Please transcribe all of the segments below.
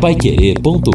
paiquerê.com.br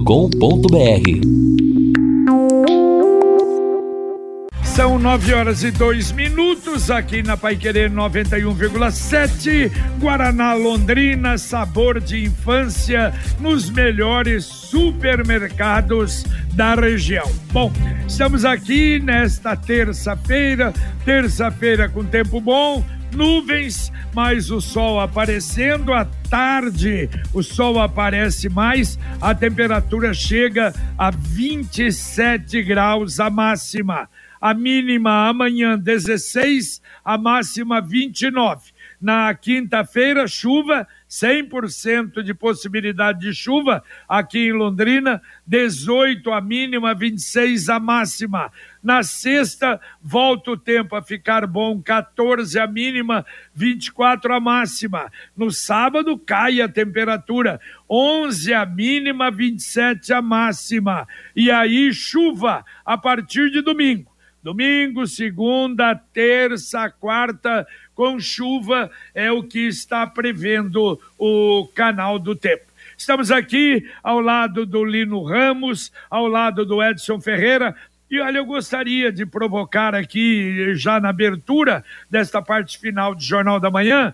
São nove horas e dois minutos aqui na Pai Querer 91,7. Guaraná Londrina, sabor de infância nos melhores supermercados da região. Bom, estamos aqui nesta terça-feira, terça-feira com tempo bom, nuvens, mas o sol aparecendo à tarde. O sol aparece mais, a temperatura chega a 27 graus a máxima a mínima amanhã 16, a máxima 29. Na quinta-feira, chuva, 100% de possibilidade de chuva aqui em Londrina, 18 a mínima, 26 a máxima. Na sexta, volta o tempo a ficar bom, 14 a mínima, 24 a máxima. No sábado, cai a temperatura, 11 a mínima, 27 a máxima. E aí, chuva a partir de domingo. Domingo, segunda, terça, quarta, com chuva, é o que está prevendo o canal do tempo. Estamos aqui ao lado do Lino Ramos, ao lado do Edson Ferreira. E olha, eu gostaria de provocar aqui, já na abertura desta parte final do Jornal da Manhã,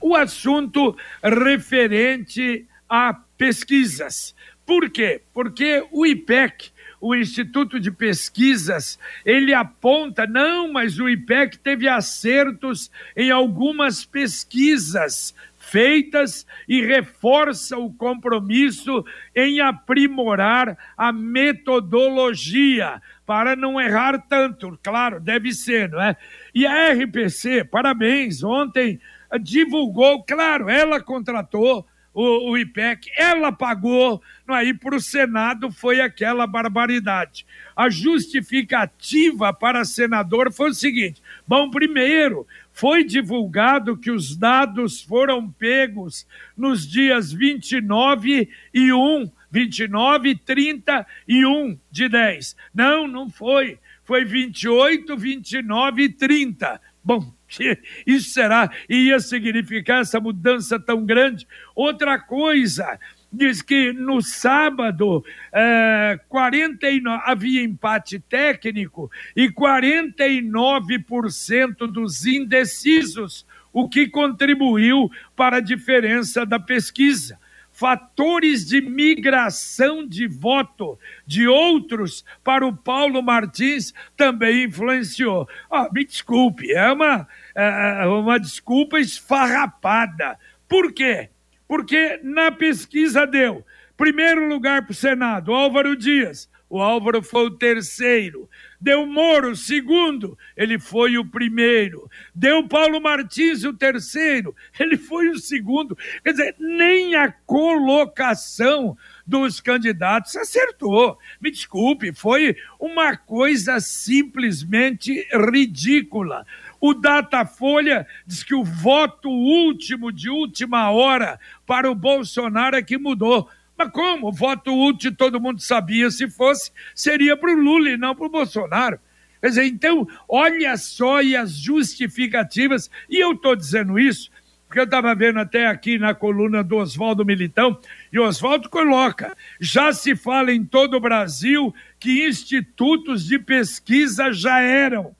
o assunto referente a pesquisas. Por quê? Porque o IPEC o Instituto de Pesquisas, ele aponta, não, mas o IPEC teve acertos em algumas pesquisas feitas e reforça o compromisso em aprimorar a metodologia para não errar tanto. Claro, deve ser, não é? E a RPC, parabéns, ontem divulgou, claro, ela contratou o, o IPEC, ela pagou, aí para o Senado foi aquela barbaridade. A justificativa para senador foi o seguinte: bom, primeiro, foi divulgado que os dados foram pegos nos dias 29 e 1, 29, 30 e 1 de 10. Não, não foi. Foi 28, 29 e 30. Bom, isso será, ia significar essa mudança tão grande. Outra coisa, diz que no sábado é, 49, havia empate técnico e 49% dos indecisos, o que contribuiu para a diferença da pesquisa fatores de migração de voto de outros para o Paulo Martins também influenciou. Ah, me desculpe, é uma, é, é uma desculpa esfarrapada. Por quê? Porque na pesquisa deu primeiro lugar para o Senado, Álvaro Dias. O Álvaro foi o terceiro. Deu Moro, segundo, ele foi o primeiro. Deu Paulo Martins, o terceiro, ele foi o segundo. Quer dizer, nem a colocação dos candidatos acertou. Me desculpe, foi uma coisa simplesmente ridícula. O Datafolha diz que o voto último de última hora para o Bolsonaro é que mudou. Mas como? O voto útil todo mundo sabia, se fosse, seria para o Lula e não para o Bolsonaro. Quer dizer, então, olha só e as justificativas, e eu estou dizendo isso, porque eu estava vendo até aqui na coluna do Oswaldo Militão, e Oswaldo coloca: já se fala em todo o Brasil que institutos de pesquisa já eram.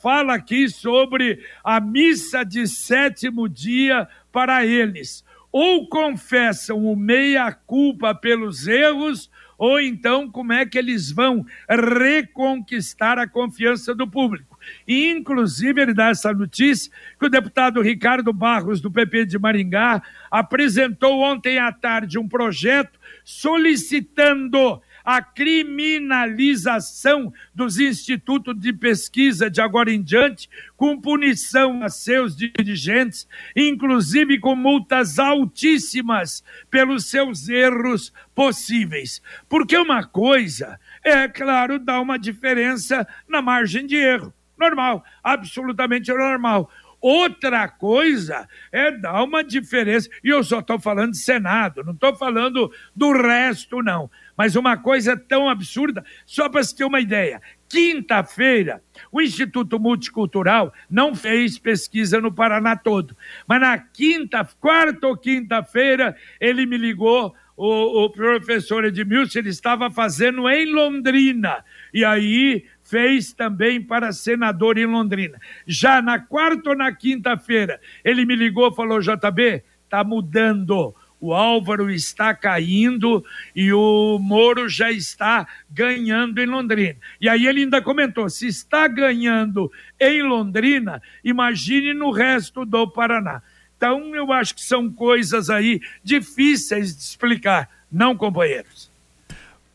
Fala aqui sobre a missa de sétimo dia para eles ou confessam o meia-culpa pelos erros, ou então como é que eles vão reconquistar a confiança do público. E, inclusive, ele dá essa notícia que o deputado Ricardo Barros, do PP de Maringá, apresentou ontem à tarde um projeto solicitando a criminalização dos institutos de pesquisa de agora em diante, com punição a seus dirigentes, inclusive com multas altíssimas pelos seus erros possíveis. Porque uma coisa é, claro, dar uma diferença na margem de erro. Normal, absolutamente normal. Outra coisa é dar uma diferença, e eu só estou falando de Senado, não estou falando do resto, não. Mas uma coisa tão absurda, só para se ter uma ideia. Quinta-feira, o Instituto Multicultural não fez pesquisa no Paraná todo. Mas na quinta, quarta ou quinta-feira, ele me ligou, o, o professor Edmilson ele estava fazendo em Londrina. E aí fez também para senador em Londrina. Já na quarta ou na quinta-feira, ele me ligou e falou: JB, tá mudando. O Álvaro está caindo e o Moro já está ganhando em Londrina. E aí ele ainda comentou: se está ganhando em Londrina, imagine no resto do Paraná. Então, eu acho que são coisas aí difíceis de explicar, não, companheiros?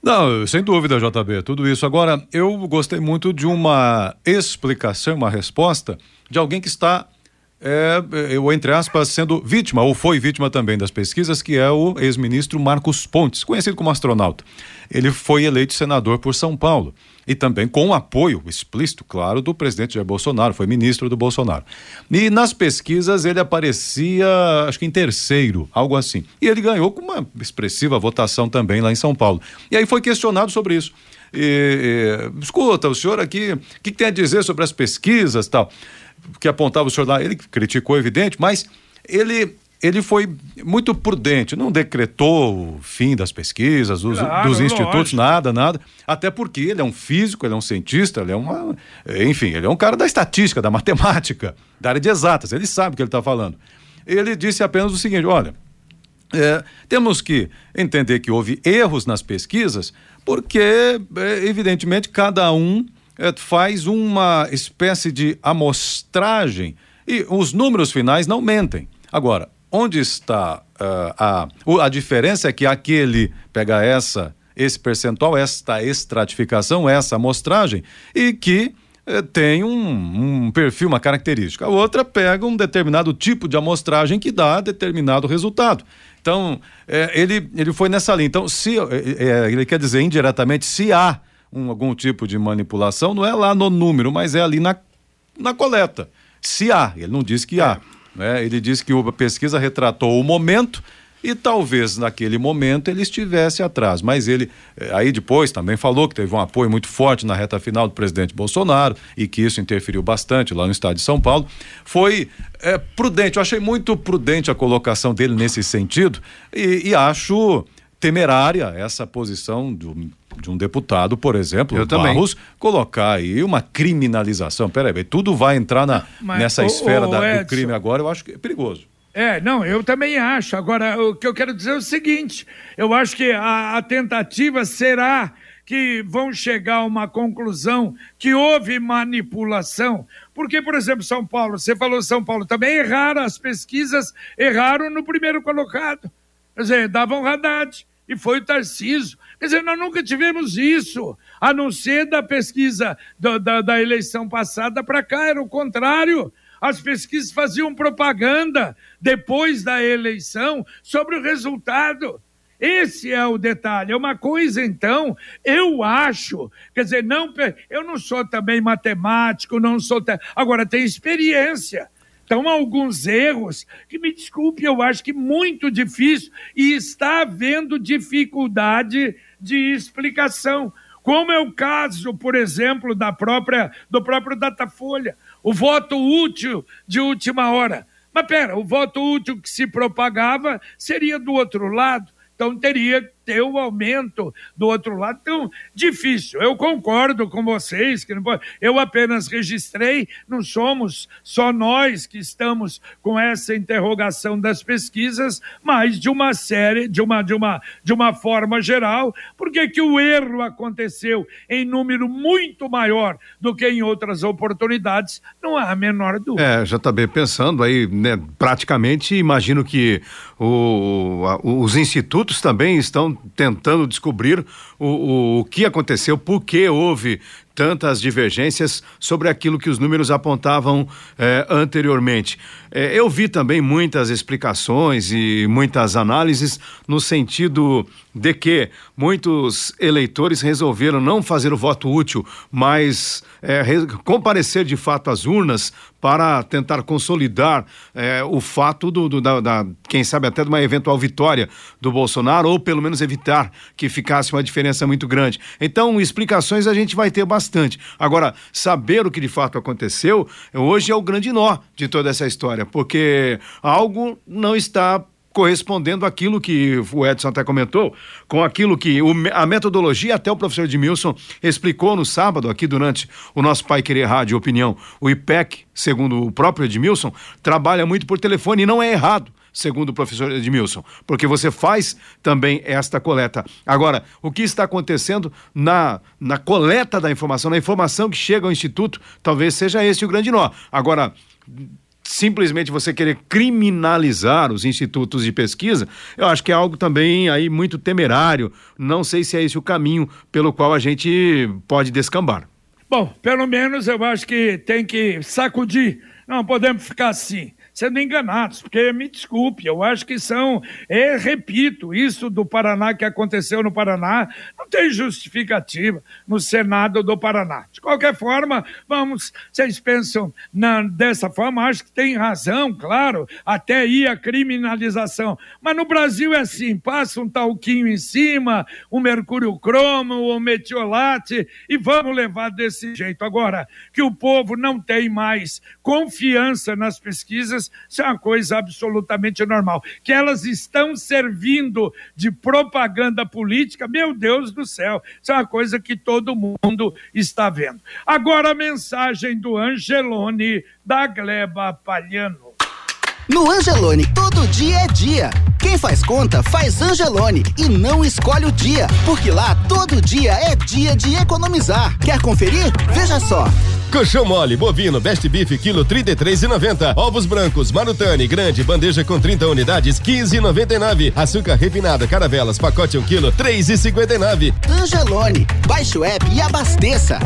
Não, sem dúvida, JB, tudo isso. Agora, eu gostei muito de uma explicação, uma resposta de alguém que está é, eu, entre aspas, sendo vítima, ou foi vítima também das pesquisas, que é o ex-ministro Marcos Pontes, conhecido como astronauta. Ele foi eleito senador por São Paulo e também com apoio explícito, claro, do presidente Jair Bolsonaro, foi ministro do Bolsonaro. E nas pesquisas ele aparecia, acho que em terceiro, algo assim. E ele ganhou com uma expressiva votação também lá em São Paulo. E aí foi questionado sobre isso. E, e, escuta, o senhor aqui, o que, que tem a dizer sobre as pesquisas tal? Que apontava o senhor lá, ele criticou, evidente, mas ele ele foi muito prudente, não decretou o fim das pesquisas, dos, claro, dos institutos, lógico. nada, nada. Até porque ele é um físico, ele é um cientista, ele é uma. Enfim, ele é um cara da estatística, da matemática, da área de exatas, ele sabe o que ele está falando. Ele disse apenas o seguinte: olha, é, temos que entender que houve erros nas pesquisas, porque, é, evidentemente, cada um faz uma espécie de amostragem e os números finais não mentem. Agora, onde está uh, a, a diferença é que aquele pega essa, esse percentual, esta estratificação, essa amostragem, e que uh, tem um, um, perfil, uma característica. A outra pega um determinado tipo de amostragem que dá determinado resultado. Então, é, ele, ele foi nessa linha. Então, se ele quer dizer indiretamente, se há um, algum tipo de manipulação, não é lá no número, mas é ali na, na coleta. Se há, ele não disse que há. É. Né? Ele disse que a pesquisa retratou o momento e talvez naquele momento ele estivesse atrás. Mas ele, eh, aí depois também falou que teve um apoio muito forte na reta final do presidente Bolsonaro e que isso interferiu bastante lá no estado de São Paulo. Foi é, prudente, eu achei muito prudente a colocação dele nesse sentido e, e acho temerária essa posição do de um deputado, por exemplo, Eu Barros, também. colocar aí uma criminalização. Peraí, tudo vai entrar na, Mas, nessa esfera da, Edson, do crime agora, eu acho que é perigoso. É, não, eu também acho. Agora, o que eu quero dizer é o seguinte: eu acho que a, a tentativa será que vão chegar a uma conclusão que houve manipulação. Porque, por exemplo, São Paulo, você falou São Paulo, também erraram, as pesquisas erraram no primeiro colocado. Quer dizer, davam Haddad e foi o Tarciso. Quer dizer, nós nunca tivemos isso, a não ser da pesquisa da, da, da eleição passada para cá, era o contrário. As pesquisas faziam propaganda depois da eleição sobre o resultado. Esse é o detalhe. É uma coisa, então, eu acho, quer dizer, não, eu não sou também matemático, não sou. Agora, tem experiência. Então, alguns erros que, me desculpe, eu acho que muito difícil e está havendo dificuldade de explicação. Como é o caso, por exemplo, da própria, do próprio Datafolha, o voto útil de última hora. Mas pera, o voto útil que se propagava seria do outro lado. Então teria ter o aumento do outro lado. Então, difícil. Eu concordo com vocês que não pode. Eu apenas registrei, não somos só nós que estamos com essa interrogação das pesquisas, mas de uma série, de uma, de uma, de uma forma geral, porque que o erro aconteceu em número muito maior do que em outras oportunidades, não há a menor dúvida. É, já bem pensando aí, né, praticamente imagino que o, os institutos também estão tentando descobrir o, o, o que aconteceu, por que houve tantas divergências sobre aquilo que os números apontavam eh, anteriormente. Eh, eu vi também muitas explicações e muitas análises no sentido de que muitos eleitores resolveram não fazer o voto útil, mas eh, comparecer de fato às urnas para tentar consolidar o fato do, do da, da, quem sabe até de uma eventual vitória do Bolsonaro ou pelo menos evitar que ficasse uma diferença muito grande. Então, explicações a gente vai ter bastante bastante. Agora, saber o que de fato aconteceu, hoje é o grande nó de toda essa história, porque algo não está correspondendo àquilo que o Edson até comentou, com aquilo que o, a metodologia, até o professor Edmilson explicou no sábado, aqui durante o nosso Pai Querer Rádio Opinião, o IPEC, segundo o próprio Edmilson, trabalha muito por telefone e não é errado segundo o professor Edmilson, porque você faz também esta coleta. Agora, o que está acontecendo na, na coleta da informação, na informação que chega ao Instituto, talvez seja esse o grande nó. Agora, simplesmente você querer criminalizar os institutos de pesquisa, eu acho que é algo também aí muito temerário. Não sei se é esse o caminho pelo qual a gente pode descambar. Bom, pelo menos eu acho que tem que sacudir. Não podemos ficar assim sendo enganados, porque me desculpe, eu acho que são, é, repito, isso do Paraná que aconteceu no Paraná não tem justificativa no Senado do Paraná. De qualquer forma, vamos, vocês pensam na, dessa forma, acho que tem razão, claro, até aí a criminalização. Mas no Brasil é assim, passa um talquinho em cima, um mercúrio cromo, um metiolate e vamos levar desse jeito. Agora, que o povo não tem mais confiança nas pesquisas, isso é uma coisa absolutamente normal. Que elas estão servindo de propaganda política, meu Deus do céu, isso é uma coisa que todo mundo está vendo. Agora a mensagem do Angelone da Gleba Palhano. No Angelone, todo dia é dia. Quem faz conta faz Angelone e não escolhe o dia, porque lá todo dia é dia de economizar. Quer conferir? Veja só. Colchão mole, bovino, best beef, quilo trinta e três e noventa. Ovos brancos, marutane, grande, bandeja com 30 unidades, quinze e noventa e nove. Açúcar refinada, caravelas, pacote um quilo, três e cinquenta e nove. Angelone, baixe o app e abasteça.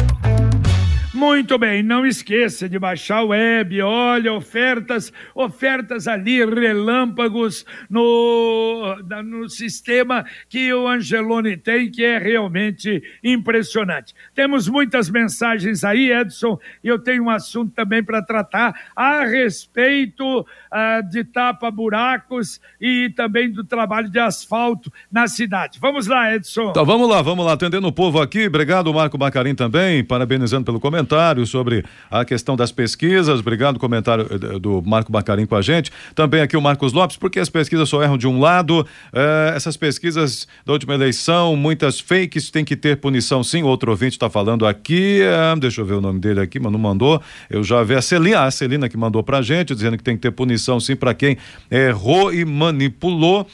Muito bem, não esqueça de baixar o web, olha, ofertas, ofertas ali, relâmpagos no, no sistema que o Angelone tem, que é realmente impressionante. Temos muitas mensagens aí, Edson, e eu tenho um assunto também para tratar a respeito uh, de tapa-buracos e também do trabalho de asfalto na cidade. Vamos lá, Edson. Então vamos lá, vamos lá, atendendo o povo aqui. Obrigado, Marco Bacarim também, parabenizando pelo comentário comentário sobre a questão das pesquisas. Obrigado, comentário eh, do Marco Bacarim com a gente. Também aqui o Marcos Lopes, porque as pesquisas só erram de um lado. Eh, essas pesquisas da última eleição, muitas fakes, tem que ter punição sim. Outro ouvinte está falando aqui, eh, deixa eu ver o nome dele aqui, mas não mandou. Eu já vi a Celina, a Celina que mandou pra gente, dizendo que tem que ter punição sim para quem errou e manipulou.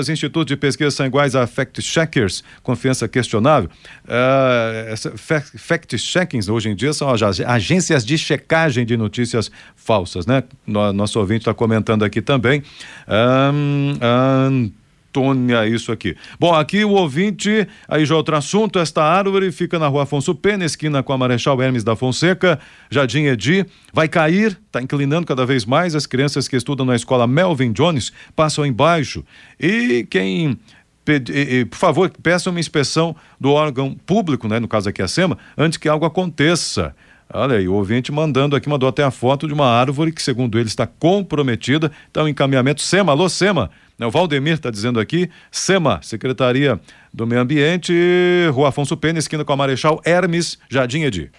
os institutos de pesquisa são iguais a fact-checkers, confiança questionável. fact-checkings hoje em dia são as agências de checagem de notícias falsas, né? Nosso ouvinte está comentando aqui também. Um, Antônia, isso aqui. Bom, aqui o ouvinte, aí já outro assunto, esta árvore fica na rua Afonso Pena, esquina com a Marechal Hermes da Fonseca, Jardim Edi, vai cair, está inclinando cada vez mais, as crianças que estudam na escola Melvin Jones passam embaixo, e quem por favor, peça uma inspeção do órgão público, né, no caso aqui a SEMA, antes que algo aconteça. Olha aí, o ouvinte mandando aqui, mandou até a foto de uma árvore que, segundo ele, está comprometida. Então, encaminhamento SEMA, alô SEMA. O Valdemir está dizendo aqui, SEMA, Secretaria do Meio Ambiente, Rua Afonso Pena, esquina com a Marechal Hermes, Jardim Edi.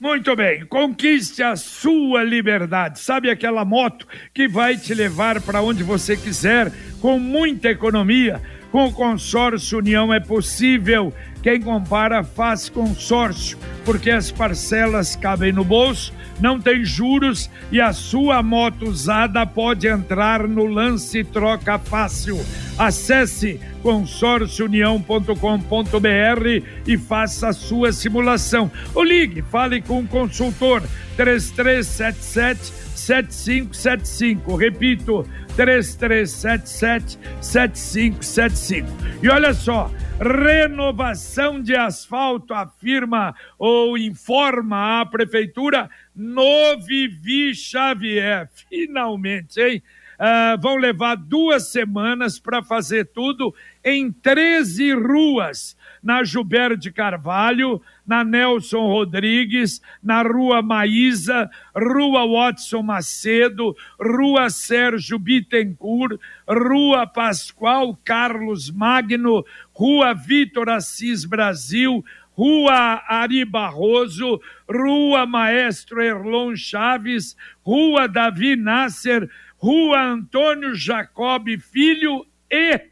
Muito bem, conquiste a sua liberdade. Sabe aquela moto que vai te levar para onde você quiser com muita economia? Com o consórcio União é possível. Quem compara faz consórcio, porque as parcelas cabem no bolso, não tem juros e a sua moto usada pode entrar no lance troca fácil. Acesse consórciounião.com.br e faça a sua simulação. Ou ligue, fale com o consultor 3377 7575. Repito, 3377 7575. E olha só, renovação de asfalto afirma ou informa a prefeitura no Vivi Xavier. Finalmente, hein? Uh, vão levar duas semanas para fazer tudo em 13 ruas na Gilberto de Carvalho, na Nelson Rodrigues, na Rua Maísa, Rua Watson Macedo, Rua Sérgio Bittencourt, Rua Pascoal Carlos Magno, Rua Vitor Assis Brasil, Rua Ari Barroso, Rua Maestro Erlon Chaves, Rua Davi Nasser, Rua Antônio Jacob Filho e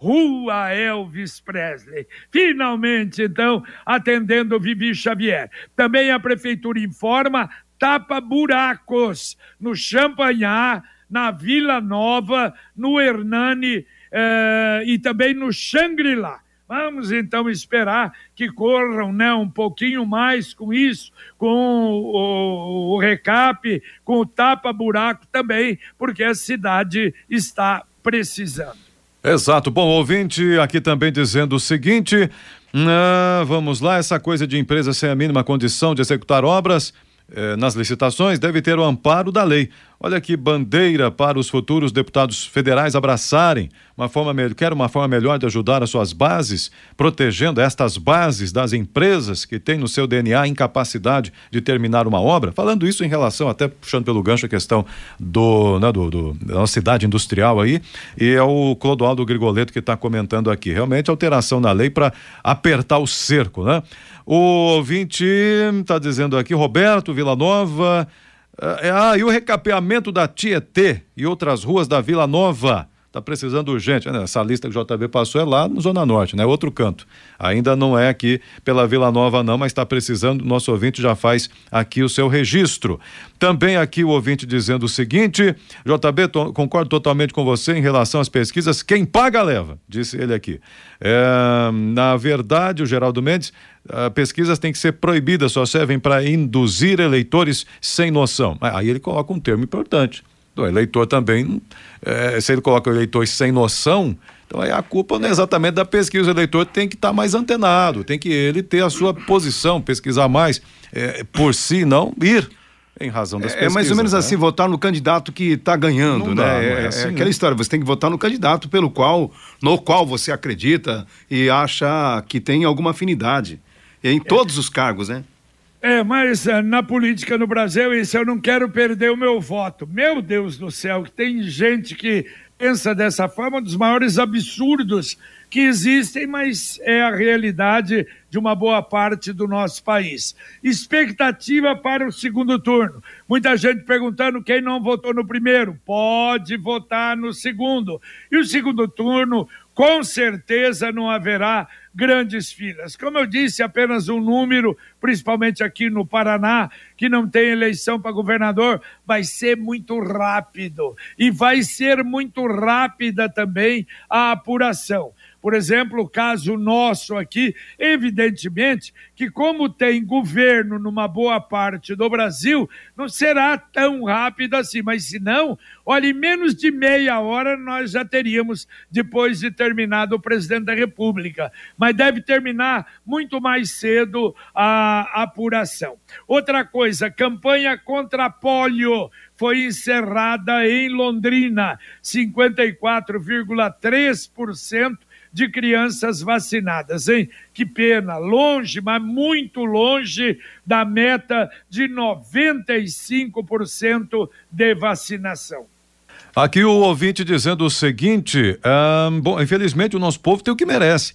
Rua Elvis Presley. Finalmente, então, atendendo Vivi Xavier. Também a Prefeitura informa tapa-buracos no Champanhar, na Vila Nova, no Hernani eh, e também no Xangri-Lá. Vamos então esperar que corram né, um pouquinho mais com isso, com o, o, o recap, com o tapa-buraco também, porque a cidade está precisando. Exato. Bom, ouvinte aqui também dizendo o seguinte: ah, vamos lá, essa coisa de empresa sem a mínima condição de executar obras eh, nas licitações deve ter o amparo da lei. Olha que bandeira para os futuros deputados federais abraçarem. Uma forma quer uma forma melhor de ajudar as suas bases, protegendo estas bases das empresas que têm no seu DNA incapacidade de terminar uma obra. Falando isso em relação, até puxando pelo gancho a questão do, né, do, do da nossa cidade industrial aí, e é o Clodoaldo Grigoleto que está comentando aqui. Realmente alteração na lei para apertar o cerco, né? O ouvinte está dizendo aqui, Roberto Villanova. Uh, ah, e o recapeamento da Tietê e outras ruas da Vila Nova. Está precisando urgente. Né? Essa lista que o JB passou é lá no Zona Norte, né? Outro canto. Ainda não é aqui pela Vila Nova, não, mas está precisando. Nosso ouvinte já faz aqui o seu registro. Também aqui o ouvinte dizendo o seguinte: JB, to, concordo totalmente com você em relação às pesquisas. Quem paga, leva, disse ele aqui. É, na verdade, o Geraldo Mendes, uh, pesquisas têm que ser proibidas, só servem para induzir eleitores sem noção. Aí ele coloca um termo importante o eleitor também, é, se ele coloca o eleitor sem noção, então aí a culpa não é exatamente da pesquisa, o eleitor tem que estar tá mais antenado, tem que ele ter a sua posição, pesquisar mais é, por si, não ir em razão das é, pesquisas. É mais ou menos né? assim, votar no candidato que está ganhando, não né? Dá, é, é, assim, é, aquela né? história, você tem que votar no candidato pelo qual, no qual você acredita e acha que tem alguma afinidade. em todos os cargos, né? É, mas uh, na política no Brasil, isso eu não quero perder o meu voto. Meu Deus do céu, tem gente que pensa dessa forma, um dos maiores absurdos que existem, mas é a realidade de uma boa parte do nosso país. Expectativa para o segundo turno. Muita gente perguntando quem não votou no primeiro. Pode votar no segundo. E o segundo turno, com certeza não haverá grandes filas. Como eu disse, apenas um número, principalmente aqui no Paraná, que não tem eleição para governador, vai ser muito rápido. E vai ser muito rápida também a apuração. Por exemplo, o caso nosso aqui, evidentemente que, como tem governo numa boa parte do Brasil, não será tão rápido assim. Mas, se não, olha, em menos de meia hora nós já teríamos, depois de terminado o presidente da República. Mas deve terminar muito mais cedo a apuração. Outra coisa, campanha contra polio foi encerrada em Londrina, 54,3% de crianças vacinadas, hein? Que pena, longe, mas muito longe da meta de 95% de vacinação. Aqui o ouvinte dizendo o seguinte: bom, infelizmente o nosso povo tem o que merece.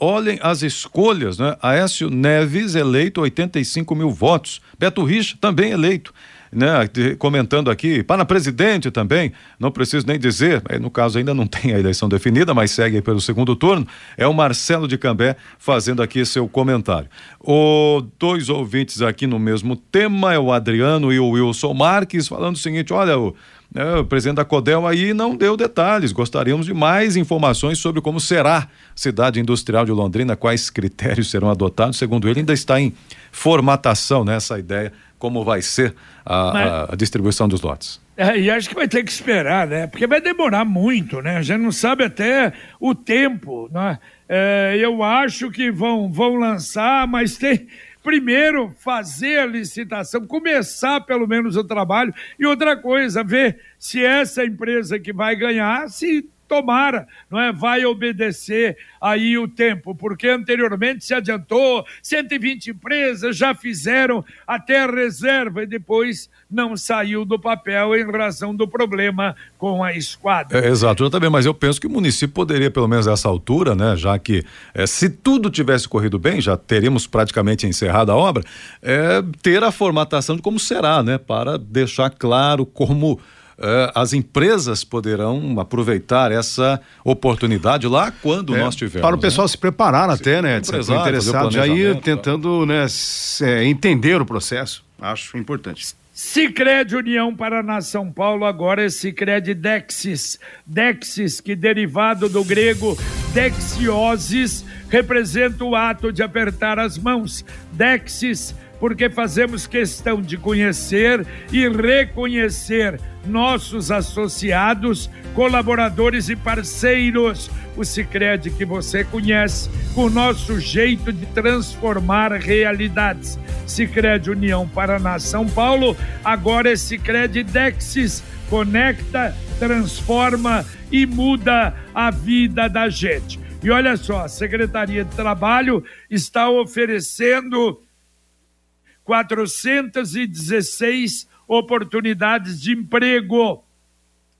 Olhem as escolhas, né? Aécio Neves eleito 85 mil votos, Beto Richa também eleito né, comentando aqui, para presidente também, não preciso nem dizer, no caso ainda não tem a eleição definida, mas segue pelo segundo turno, é o Marcelo de Cambé fazendo aqui seu comentário. O dois ouvintes aqui no mesmo tema, é o Adriano e o Wilson Marques, falando o seguinte, olha, o, né, o presidente da Codel aí não deu detalhes, gostaríamos de mais informações sobre como será a cidade industrial de Londrina, quais critérios serão adotados, segundo ele ainda está em formatação né, ideia como vai ser a, Mas... a, distribuição dos lotes. É, e acho que vai ter que esperar, né? Porque vai demorar muito, né? A gente não sabe até o tempo, né? É, eu acho que vão, vão lançar, mas tem primeiro fazer a licitação, começar pelo menos o trabalho e outra coisa, ver se essa empresa que vai ganhar se tomara, não é? Vai obedecer aí o tempo, porque anteriormente se adiantou, 120 empresas já fizeram até a reserva e depois não saiu do papel em razão do problema com a esquadra. É, exato, eu também, mas eu penso que o município poderia, pelo menos nessa altura, né, já que é, se tudo tivesse corrido bem, já teríamos praticamente encerrado a obra, é, ter a formatação de como será, né, para deixar claro como as empresas poderão aproveitar essa oportunidade lá quando É, nós tivermos. Para o pessoal né? se preparar até, né? Se empresário, interessado, já ir planejamento, tentando né, se- é, entender o processo. Acho importante. Sicredi União Paraná São Paulo agora é Sicredi Dexis. Dexis, que derivado do grego dexiosis, representa o ato de apertar as mãos. Dexis, porque fazemos questão de conhecer e reconhecer nossos associados, colaboradores e parceiros. O Sicredi que você conhece, o nosso jeito de transformar realidades. Sicredi União Paraná São Paulo, agora é Sicredi Dexis, conecta, transforma e muda a vida da gente. E olha só, a Secretaria de Trabalho está oferecendo 416 oportunidades de emprego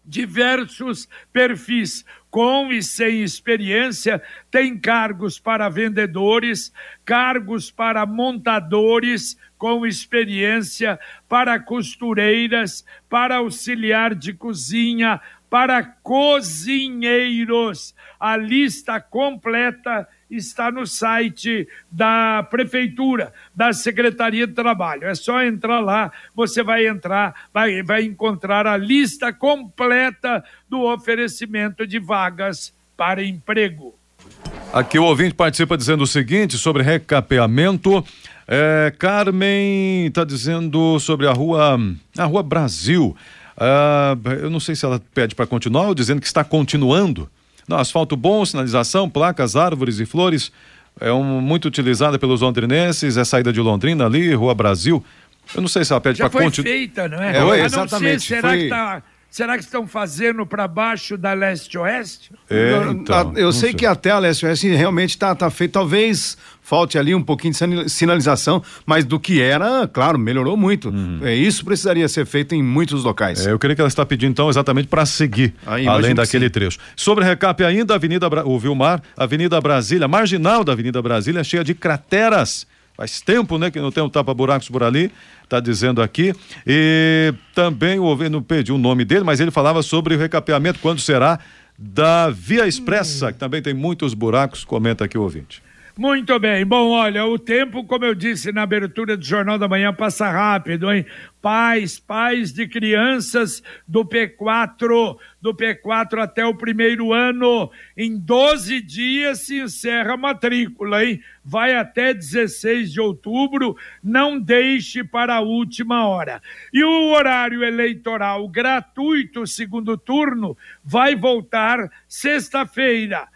diversos perfis com e sem experiência, tem cargos para vendedores, cargos para montadores com experiência, para costureiras, para auxiliar de cozinha, para cozinheiros. A lista completa está no site da Prefeitura, da Secretaria de Trabalho. É só entrar lá, você vai entrar, vai, vai encontrar a lista completa do oferecimento de vagas para emprego. Aqui o ouvinte participa dizendo o seguinte sobre recapeamento. É, Carmen está dizendo sobre a rua, a rua Brasil. Ah, eu não sei se ela pede para continuar ou dizendo que está continuando. Não, asfalto bom, sinalização, placas, árvores e flores. É um, muito utilizada pelos londrinenses. É saída de Londrina ali, Rua Brasil. Eu não sei se ela pede Já para foi continuar. feita, não é? É, A não ser, exatamente, será, foi- que tá, será que estão fazendo para baixo da leste-oeste? É, eu então, eu não sei, que até a LSOS realmente está tá feito. Talvez falte ali um pouquinho de sinal- sinalização, mas do que era, claro, melhorou muito. É, isso precisaria ser feito em muitos locais. Uhum. É, eu creio que ela está pedindo, então, exatamente para seguir, Ah, imagino além que daquele sim. trecho. Sobre recap ainda, Avenida Bra... o Vilmar, Avenida Brasília, marginal da Avenida Brasília, cheia de crateras. Faz tempo, né, que não tem um tapa-buracos por ali, está dizendo aqui. E também o ouvinte não pediu o nome dele, mas ele falava sobre o recapeamento, quando será, da Via Expressa, que também tem muitos buracos, comenta aqui o ouvinte. Muito bem. Bom, olha, o tempo, como eu disse na abertura do Jornal da Manhã, passa rápido, hein? Pais, pais de crianças do P4, do P4 até o primeiro ano. Em 12 dias se encerra a matrícula, hein? Vai até 16 de outubro, não deixe para a última hora. E o horário eleitoral gratuito, segundo turno, vai voltar sexta-feira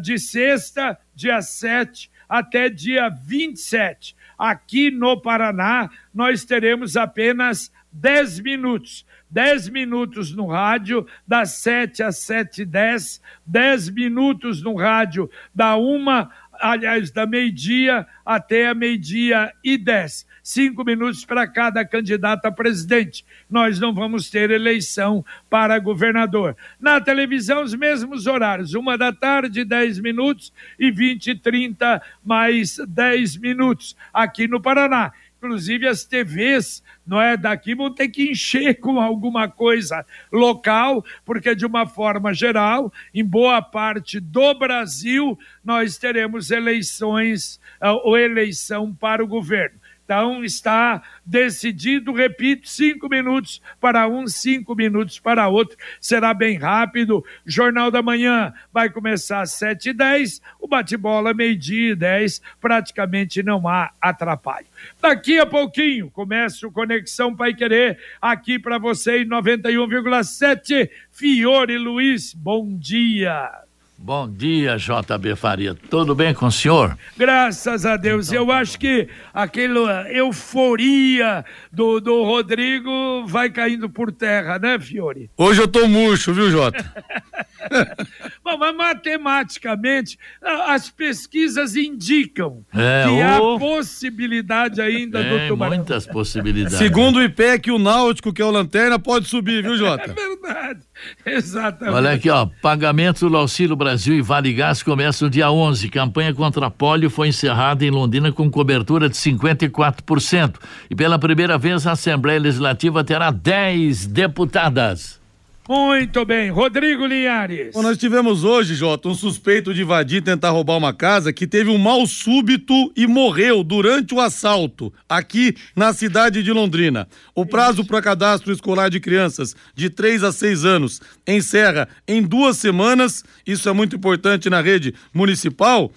de sexta, dia 7, até dia 27. Aqui no Paraná, nós teremos apenas 10 minutos. 10 minutos no rádio, das 7 às 7 e 10, 10 minutos no rádio, da uma, aliás, da meio-dia até a meio-dia e 10. Cinco minutos para cada candidato a presidente. Nós não vamos ter eleição para governador. Na televisão, os mesmos horários: uma da tarde, 10 minutos, e 20 e 30, mais 10 minutos. Aqui no Paraná. Inclusive, as TVs não é daqui vão ter que encher com alguma coisa local, porque de uma forma geral, em boa parte do Brasil, nós teremos eleições ah, ou eleição para o governo. Então está decidido, repito, cinco minutos para um, cinco minutos para outro. Será bem rápido. Jornal da Manhã vai começar às sete e dez, o bate-bola meio-dia e dez, praticamente não há atrapalho. Daqui a pouquinho começa o Conexão Pai Querer aqui para você em 91,7. Fiore Luiz, bom dia. Bom dia, JB Faria. Tudo bem com o senhor? Graças a Deus. Eu acho que aquela euforia do, do Rodrigo vai caindo por terra, né, Fiore? Hoje eu tô murcho, viu, Jota? Bom, mas matematicamente, as pesquisas indicam É, que há possibilidade ainda do Tem Tubarão. muitas possibilidades. Segundo o IPEC, o Náutico, que é o Lanterna, pode subir, viu, É Jota? verdade. Exatamente. Olha aqui, ó, pagamento do Auxílio Brasil e Vale Gás começa no dia 11. Campanha contra a polio foi encerrada em Londrina com cobertura de 54%. E pela primeira vez a Assembleia Legislativa terá 10 deputadas. Muito bem. Rodrigo Linhares. Bom, nós tivemos hoje, Jota, um suspeito de invadir e tentar roubar uma casa que teve um mal súbito e morreu durante o assalto aqui na cidade de Londrina. O prazo para cadastro escolar de crianças de 3 a 6 anos encerra em duas semanas. Isso é muito importante na rede municipal.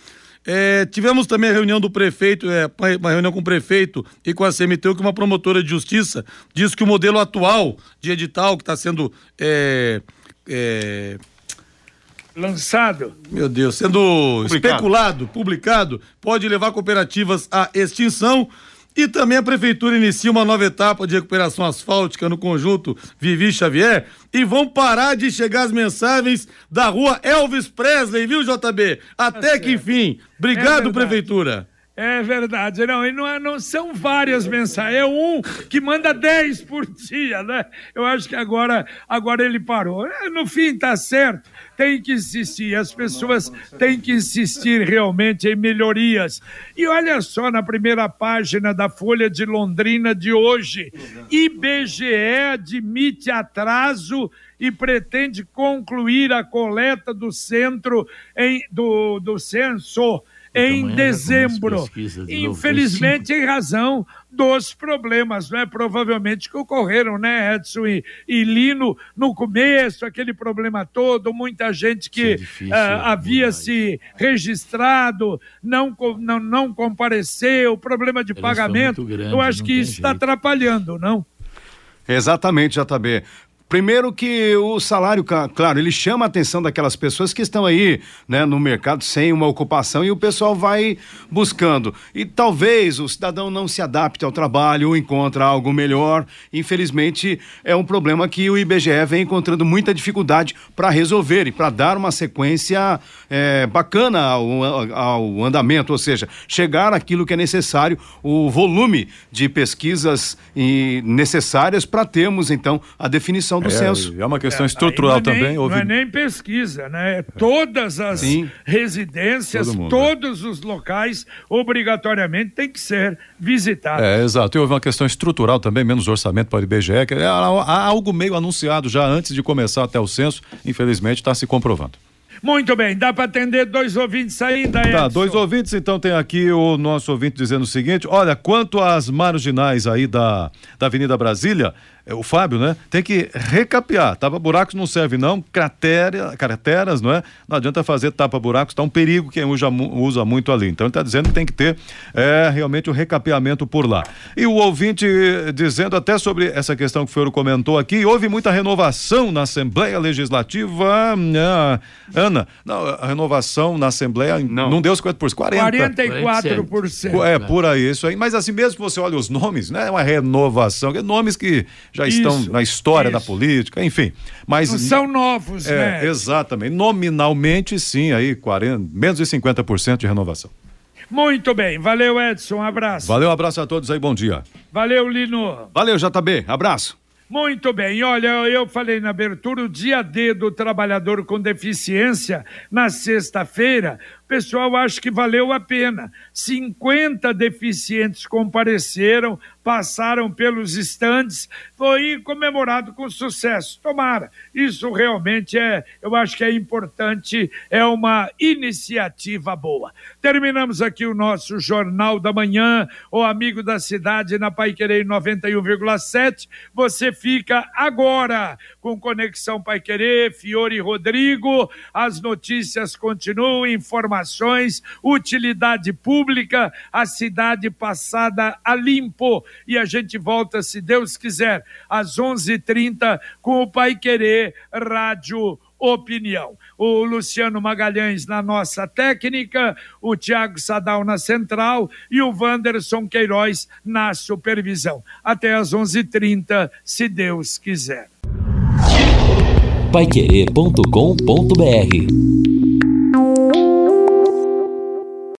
É, tivemos também a reunião do prefeito, é, uma reunião com o prefeito e com a CMTU, que uma promotora de justiça diz que o modelo atual de edital que está sendo é, é, lançado, meu Deus, sendo publicado. especulado, publicado, pode levar cooperativas à extinção. E também a prefeitura inicia uma nova etapa de recuperação asfáltica no conjunto Vivi Xavier e vão parar de chegar as mensagens da rua Elvis Presley, viu, JB? Até tá que enfim. Obrigado, é prefeitura. É verdade, não, e não, é, não são várias mensagens, é um que manda 10 por dia, né? Eu acho que agora, agora ele parou. É, no fim, tá certo, tem que insistir, as pessoas têm que insistir realmente em melhorias. E olha só na primeira página da Folha de Londrina de hoje: IBGE admite atraso e pretende concluir a coleta do centro em, do, do censo em dezembro. Infelizmente, em razão dos problemas, né? Provavelmente que ocorreram, né, Edson e, e Lino, no começo, aquele problema todo, muita gente que é difícil, uh, havia se registrado, não, não, não compareceu, problema de Eles pagamento. Grandes, eu acho que isso está atrapalhando, não? Exatamente, JB. Primeiro que o salário, claro, ele chama a atenção daquelas pessoas que estão aí, né, no mercado sem uma ocupação e o pessoal vai buscando. E talvez o cidadão não se adapte ao trabalho ou encontra algo melhor. Infelizmente, é um problema que o IBGE vem encontrando muita dificuldade para resolver e para dar uma sequência é, bacana ao, ao andamento, ou seja, chegar àquilo que é necessário, o volume de pesquisas necessárias para termos então a definição questão do é, censo. É uma questão é, estrutural é nem, Houve... Não é nem pesquisa, né? Todas as Sim. residências, Todo todos os locais, obrigatoriamente, tem que ser visitados. É, exato. E houve uma questão estrutural também, menos orçamento para o IBGE, que é algo meio anunciado já antes de começar até o censo, infelizmente está se comprovando. Muito bem, dá para atender dois ouvintes ainda, Edson. Tá, dois ouvintes, então tem aqui o nosso ouvinte dizendo o seguinte, olha, quanto às marginais aí da, da Avenida Brasília, é, o Fábio, né? Tem que recapear. Tapa-buracos não serve, não. Cratera, crateras, não é? Não adianta fazer tapa-buracos, tá um perigo quem usa, usa muito ali. Então ele está dizendo que tem que ter é, realmente o recapeamento por lá. E o ouvinte dizendo até sobre essa questão que o Fioro comentou aqui, houve muita renovação na Assembleia Legislativa. Ah, Ana, não, a renovação na Assembleia não, não deu 50%, 40%. 44%. É, por aí, isso aí. Mas assim mesmo que você olha os nomes, não é uma renovação, é nomes que já isso, estão na história isso. da política, enfim. Mas Não são novos, é, né? Exatamente. Nominalmente, sim, aí 40, menos de 50% de renovação. Muito bem, valeu Edson, um abraço. Valeu, um abraço a todos aí, bom dia. Valeu, Lino. Valeu, JB, abraço. Muito bem, olha, eu falei na abertura, o dia D do trabalhador com deficiência, na sexta-feira, pessoal acha que valeu a pena. 50 deficientes compareceram, passaram pelos estandes, foi comemorado com sucesso. Tomara, isso realmente é, eu acho que é importante, é uma iniciativa boa. Terminamos aqui o nosso Jornal da Manhã, o Amigo da Cidade na Pai Querer 91,7. Você fica agora com Conexão Pai Querer, Fiore Rodrigo, as notícias continuam, informações, utilidade pública, a cidade passada a limpo e a gente volta, se Deus quiser, às 11:30 com o Pai Querer Rádio Opinião. O Luciano Magalhães na nossa técnica, o Tiago Sadal na central e o Wanderson Queiroz na supervisão. Até às 11:30, se Deus quiser. Paiquerê.com.br